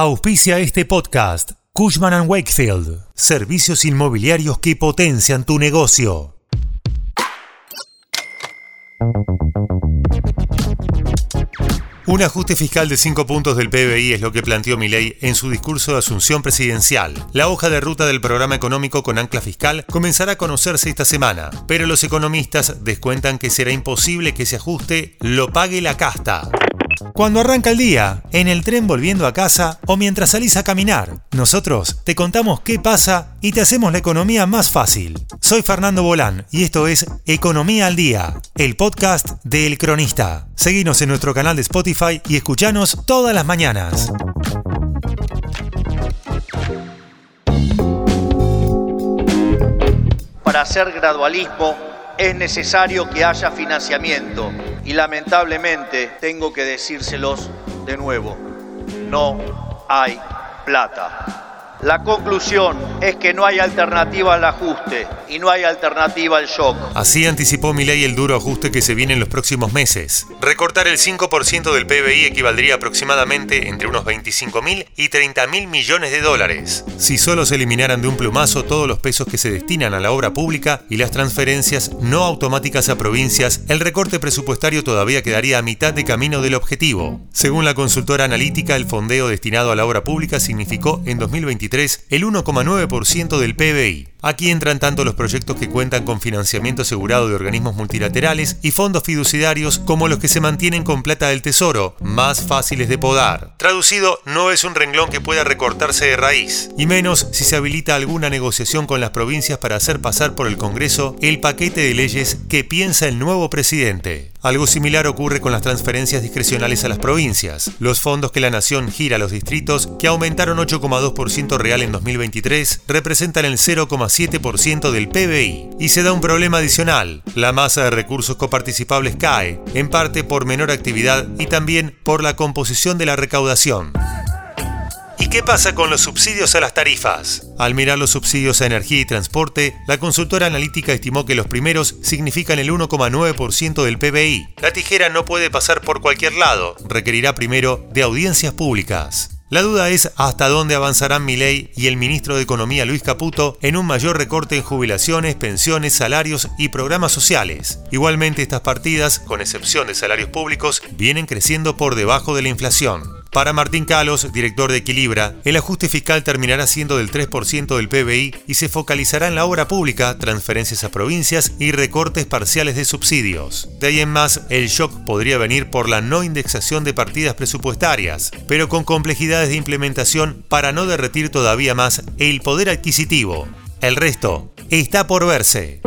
Auspicia este podcast. Cushman ⁇ Wakefield. Servicios inmobiliarios que potencian tu negocio. Un ajuste fiscal de 5 puntos del PBI es lo que planteó Milei en su discurso de asunción presidencial. La hoja de ruta del programa económico con ancla fiscal comenzará a conocerse esta semana, pero los economistas descuentan que será imposible que ese ajuste lo pague la casta. Cuando arranca el día, en el tren volviendo a casa o mientras salís a caminar, nosotros te contamos qué pasa y te hacemos la economía más fácil. Soy Fernando Bolán y esto es Economía al Día, el podcast de El Cronista. Seguinos en nuestro canal de Spotify y escuchanos todas las mañanas. Para hacer gradualismo es necesario que haya financiamiento y lamentablemente tengo que decírselos de nuevo, no hay plata. La conclusión es que no hay alternativa al ajuste y no hay alternativa al shock. Así anticipó Milei el duro ajuste que se viene en los próximos meses. Recortar el 5% del PBI equivaldría aproximadamente entre unos 25 mil y 30 mil millones de dólares. Si solo se eliminaran de un plumazo todos los pesos que se destinan a la obra pública y las transferencias no automáticas a provincias, el recorte presupuestario todavía quedaría a mitad de camino del objetivo. Según la consultora analítica, el fondeo destinado a la obra pública significó en 2023 el 1,9% del PBI. Aquí entran tanto los proyectos que cuentan con financiamiento asegurado de organismos multilaterales y fondos fiduciarios como los que se mantienen con plata del tesoro, más fáciles de podar. Traducido, no es un renglón que pueda recortarse de raíz, y menos si se habilita alguna negociación con las provincias para hacer pasar por el Congreso el paquete de leyes que piensa el nuevo presidente. Algo similar ocurre con las transferencias discrecionales a las provincias, los fondos que la nación gira a los distritos, que aumentaron 8,2% real en 2023, representan el 0,7% del PBI. Y se da un problema adicional, la masa de recursos coparticipables cae, en parte por menor actividad y también por la composición de la recaudación. ¿Y qué pasa con los subsidios a las tarifas? Al mirar los subsidios a energía y transporte, la consultora analítica estimó que los primeros significan el 1,9% del PBI. La tijera no puede pasar por cualquier lado, requerirá primero de audiencias públicas. La duda es hasta dónde avanzarán Milei y el ministro de Economía Luis Caputo en un mayor recorte en jubilaciones, pensiones, salarios y programas sociales. Igualmente estas partidas, con excepción de salarios públicos, vienen creciendo por debajo de la inflación. Para Martín Calos, director de Equilibra, el ajuste fiscal terminará siendo del 3% del PBI y se focalizará en la obra pública, transferencias a provincias y recortes parciales de subsidios. De ahí en más, el shock podría venir por la no indexación de partidas presupuestarias, pero con complejidades de implementación para no derretir todavía más el poder adquisitivo. El resto está por verse.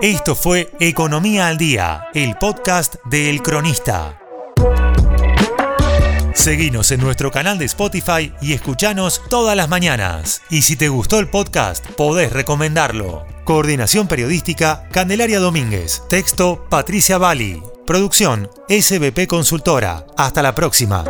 Esto fue Economía al Día, el podcast de El Cronista. Seguinos en nuestro canal de Spotify y escuchanos todas las mañanas. Y si te gustó el podcast, podés recomendarlo. Coordinación Periodística, Candelaria Domínguez. Texto, Patricia Bali. Producción, SBP Consultora. Hasta la próxima.